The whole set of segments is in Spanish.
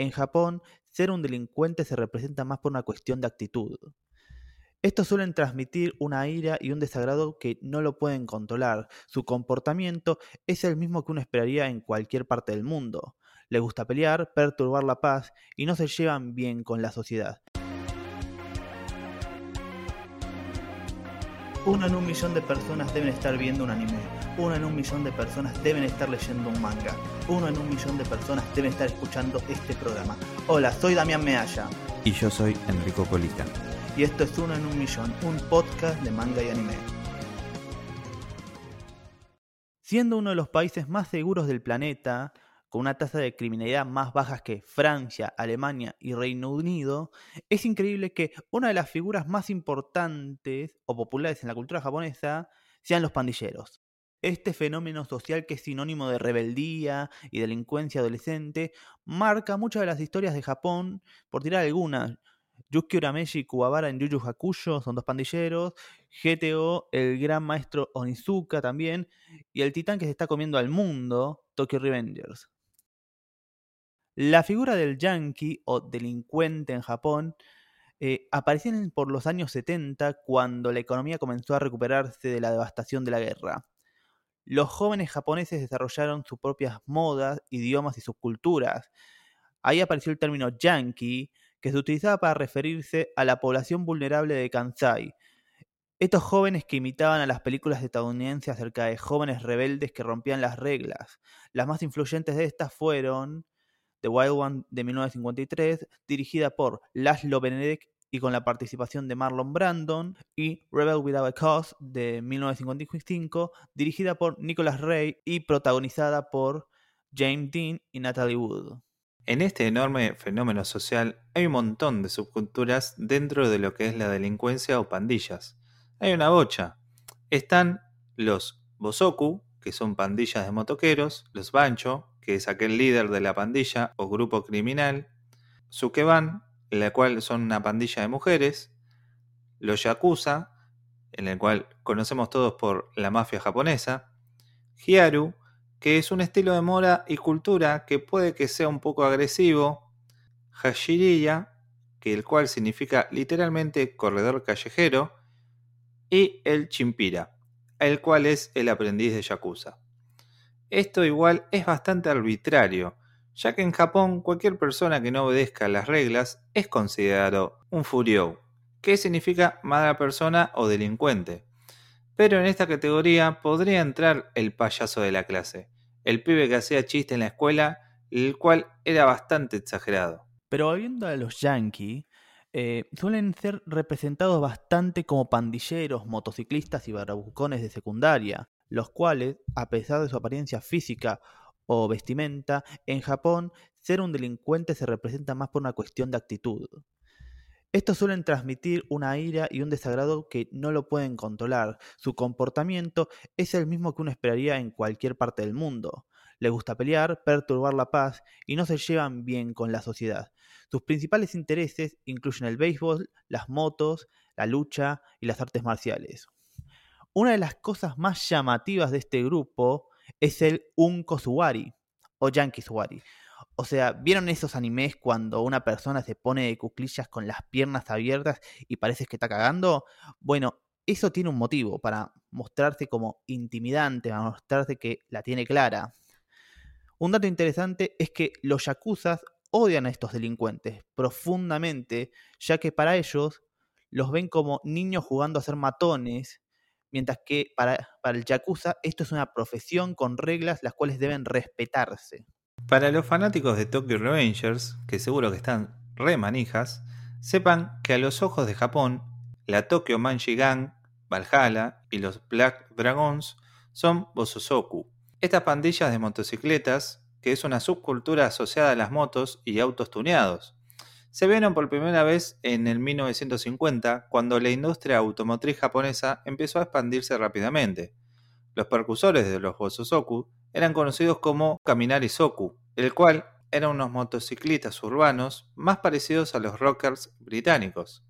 En Japón, ser un delincuente se representa más por una cuestión de actitud. Estos suelen transmitir una ira y un desagrado que no lo pueden controlar. Su comportamiento es el mismo que uno esperaría en cualquier parte del mundo. Les gusta pelear, perturbar la paz y no se llevan bien con la sociedad. Uno en un millón de personas deben estar viendo un anime. Uno en un millón de personas deben estar leyendo un manga. Uno en un millón de personas deben estar escuchando este programa. Hola, soy Damián Mealla. Y yo soy Enrico Colita. Y esto es Uno en un millón, un podcast de manga y anime. Siendo uno de los países más seguros del planeta, con una tasa de criminalidad más baja que Francia, Alemania y Reino Unido, es increíble que una de las figuras más importantes o populares en la cultura japonesa sean los pandilleros. Este fenómeno social que es sinónimo de rebeldía y delincuencia adolescente marca muchas de las historias de Japón, por tirar algunas. Yuki Urameshi y Kuwabara en Yu Yu Hakusho son dos pandilleros, GTO, el gran maestro Onizuka también, y el titán que se está comiendo al mundo, Tokyo Revengers. La figura del yankee o delincuente en Japón eh, por los años 70 cuando la economía comenzó a recuperarse de la devastación de la guerra. Los jóvenes japoneses desarrollaron sus propias modas, idiomas y subculturas. Ahí apareció el término yankee, que se utilizaba para referirse a la población vulnerable de Kansai. Estos jóvenes que imitaban a las películas estadounidenses acerca de jóvenes rebeldes que rompían las reglas. Las más influyentes de estas fueron The Wild One de 1953, dirigida por Laszlo Benedek y con la participación de Marlon Brandon, y Rebel Without a Cause de 1955, dirigida por Nicholas Ray y protagonizada por James Dean y Natalie Wood. En este enorme fenómeno social hay un montón de subculturas dentro de lo que es la delincuencia o pandillas. Hay una bocha. Están los bosoku, que son pandillas de motoqueros, los bancho, que es aquel líder de la pandilla o grupo criminal, Sukeban, en la cual son una pandilla de mujeres, los Yakuza, en el cual conocemos todos por la mafia japonesa, Hyaru, que es un estilo de moda y cultura que puede que sea un poco agresivo, Hashiriya, que el cual significa literalmente corredor callejero, y el Chimpira, el cual es el aprendiz de Yakuza. Esto igual es bastante arbitrario, ya que en Japón cualquier persona que no obedezca las reglas es considerado un furiou, que significa mala persona o delincuente. Pero en esta categoría podría entrar el payaso de la clase, el pibe que hacía chiste en la escuela, el cual era bastante exagerado. Pero volviendo a los yankees, eh, suelen ser representados bastante como pandilleros, motociclistas y barabucones de secundaria, los cuales, a pesar de su apariencia física o vestimenta, en Japón ser un delincuente se representa más por una cuestión de actitud. Estos suelen transmitir una ira y un desagrado que no lo pueden controlar. Su comportamiento es el mismo que uno esperaría en cualquier parte del mundo. Les gusta pelear, perturbar la paz y no se llevan bien con la sociedad. Sus principales intereses incluyen el béisbol, las motos, la lucha y las artes marciales. Una de las cosas más llamativas de este grupo es el Unko Suwari o Yankee Suwari. O sea, ¿vieron esos animes cuando una persona se pone de cuclillas con las piernas abiertas y parece que está cagando? Bueno, eso tiene un motivo para mostrarse como intimidante, para mostrarse que la tiene clara. Un dato interesante es que los yakuzas odian a estos delincuentes profundamente, ya que para ellos los ven como niños jugando a ser matones mientras que para, el Yakuza esto es una profesión con reglas las cuales deben respetarse. Para los fanáticos de Tokyo Revengers, que seguro que están re manijas, sepan que a los ojos de Japón, la Tokyo Manji Valhalla y los Black Dragons son Bososoku. Estas pandillas de motocicletas, que es una subcultura asociada a las motos y autos tuneados, se vieron por primera vez en el 1950, cuando la industria automotriz japonesa empezó a expandirse rápidamente. Los percusores de los Bososoku eran conocidos como Kaminari Soku, el cual eran unos motociclistas urbanos más parecidos a los rockers británicos.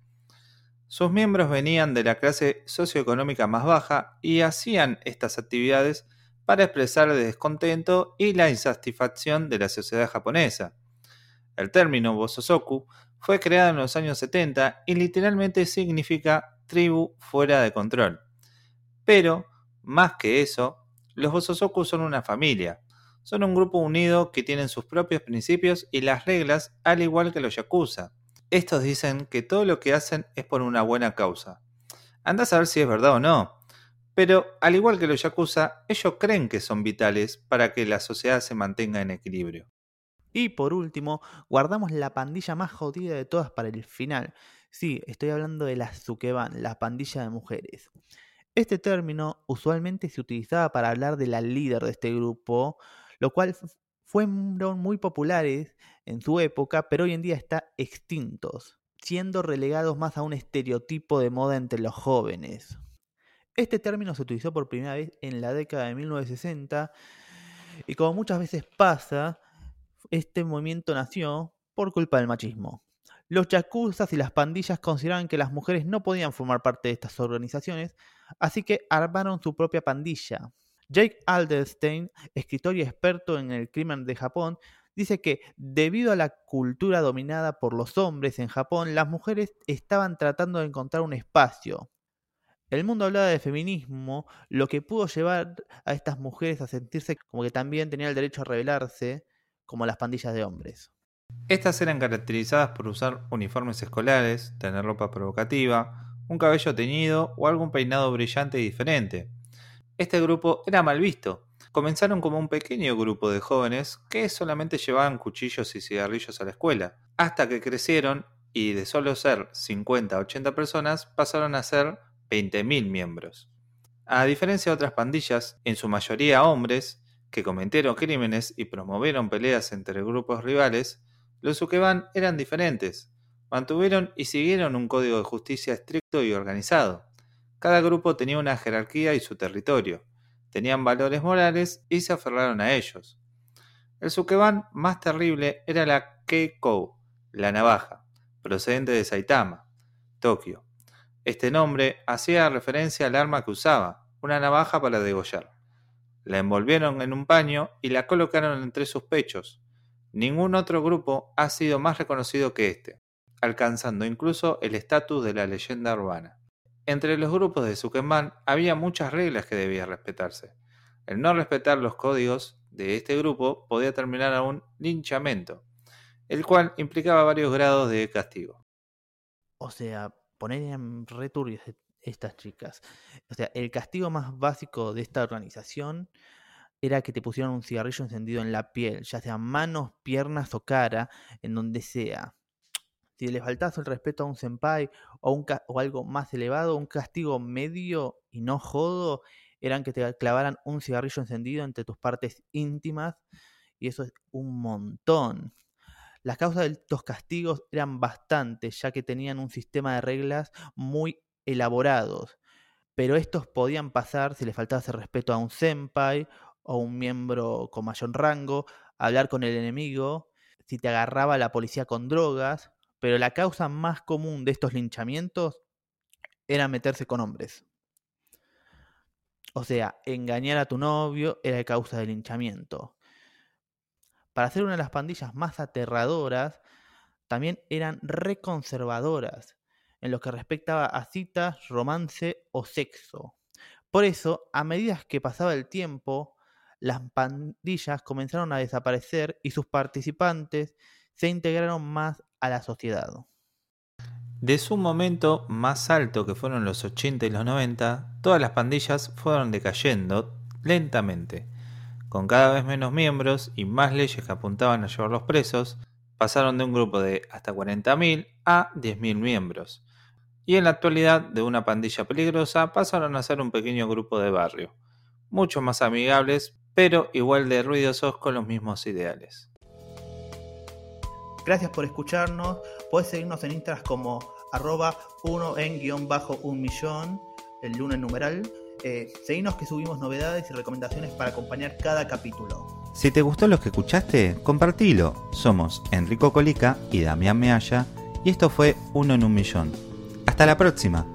Sus miembros venían de la clase socioeconómica más baja y hacían estas actividades para expresar el descontento y la insatisfacción de la sociedad japonesa. El término Bosozoku fue creado en los años 70 y literalmente significa tribu fuera de control. Pero, más que eso, los Bosozoku son una familia. Son un grupo unido que tienen sus propios principios y las reglas al igual que los Yakuza. Estos dicen que todo lo que hacen es por una buena causa. Anda a saber si es verdad o no. Pero, al igual que los Yakuza, ellos creen que son vitales para que la sociedad se mantenga en equilibrio. Y por último, guardamos la pandilla más jodida de todas para el final. Sí, estoy hablando de las Sukeban, la pandilla de mujeres. Este término usualmente se utilizaba para hablar de la líder de este grupo, lo cual fueron muy populares en su época, pero hoy en día está extintos, siendo relegados más a un estereotipo de moda entre los jóvenes. Este término se utilizó por primera vez en la década de 1960 y como muchas veces pasa, este movimiento nació por culpa del machismo. Los yakuzas y las pandillas consideraban que las mujeres no podían formar parte de estas organizaciones, así que armaron su propia pandilla. Jake Alderstein, escritor y experto en el crimen de Japón, dice que debido a la cultura dominada por los hombres en Japón, las mujeres estaban tratando de encontrar un espacio. El mundo hablaba de feminismo, lo que pudo llevar a estas mujeres a sentirse como que también tenían el derecho a rebelarse, como las pandillas de hombres. Estas eran caracterizadas por usar uniformes escolares, tener ropa provocativa, un cabello teñido o algún peinado brillante y diferente. Este grupo era mal visto. Comenzaron como un pequeño grupo de jóvenes que solamente llevaban cuchillos y cigarrillos a la escuela, hasta que crecieron y de solo ser 50 80 personas pasaron a ser 20.000 miembros. A diferencia de otras pandillas, en su mayoría hombres, que cometieron crímenes y promovieron peleas entre grupos rivales, los Ukeban eran diferentes. Mantuvieron y siguieron un código de justicia estricto y organizado. Cada grupo tenía una jerarquía y su territorio. Tenían valores morales y se aferraron a ellos. El Sukeban más terrible era la Keikou, la navaja, procedente de Saitama, Tokio. Este nombre hacía referencia al arma que usaba, una navaja para degollar. La envolvieron en un paño y la colocaron entre sus pechos. Ningún otro grupo ha sido más reconocido que este, alcanzando incluso el estatus de la leyenda urbana. Entre los grupos de Zuckerman había muchas reglas que debían respetarse. El no respetar los códigos de este grupo podía terminar a un linchamiento, el cual implicaba varios grados de castigo. O sea, poner en returbios estas chicas. O sea, el castigo más básico de esta organización era que te pusieran un cigarrillo encendido en la piel, ya sea manos, piernas o cara, en donde sea. Si le faltas el respeto a un senpai o, un o algo más elevado, un castigo medio y no jodo, eran que te clavaran un cigarrillo encendido entre tus partes íntimas, y eso es un montón. Las causas de estos castigos eran bastantes, ya que tenían un sistema de reglas muy elaborados, pero estos podían pasar si le faltaba ese respeto a un senpai o un miembro con mayor rango, hablar con el enemigo, si te agarraba la policía con drogas, pero la causa más común de estos linchamientos era meterse con hombres. O sea, engañar a tu novio era causa del linchamiento. Para ser una de las pandillas más aterradoras, también eran reconservadoras en lo que respectaba a citas, romance o sexo. Por eso, a medida que pasaba el tiempo, las pandillas comenzaron a desaparecer y sus participantes se integraron más a la sociedad. De su momento más alto que fueron los 80 y los 90, todas las pandillas fueron decayendo lentamente. Con cada vez menos miembros y más leyes que apuntaban a llevarlos presos, pasaron de un grupo de hasta 40.000 a 10.000 miembros y en la actualidad de una pandilla peligrosa pasaron a ser un pequeño grupo de barrio, mucho más amigables, pero igual de ruidosos con los mismos ideales. Gracias por escucharnos, puedes seguirnos en Instagram como arroba 1 en guion bajo un millón, el lunes numeral. Eh, seguimos que subimos novedades y recomendaciones para acompañar cada capítulo. Si te gustó lo que escuchaste, compartilo. Somos Enrico Colica y Damián Mealla y esto fue Uno en un millón. Hasta la próxima.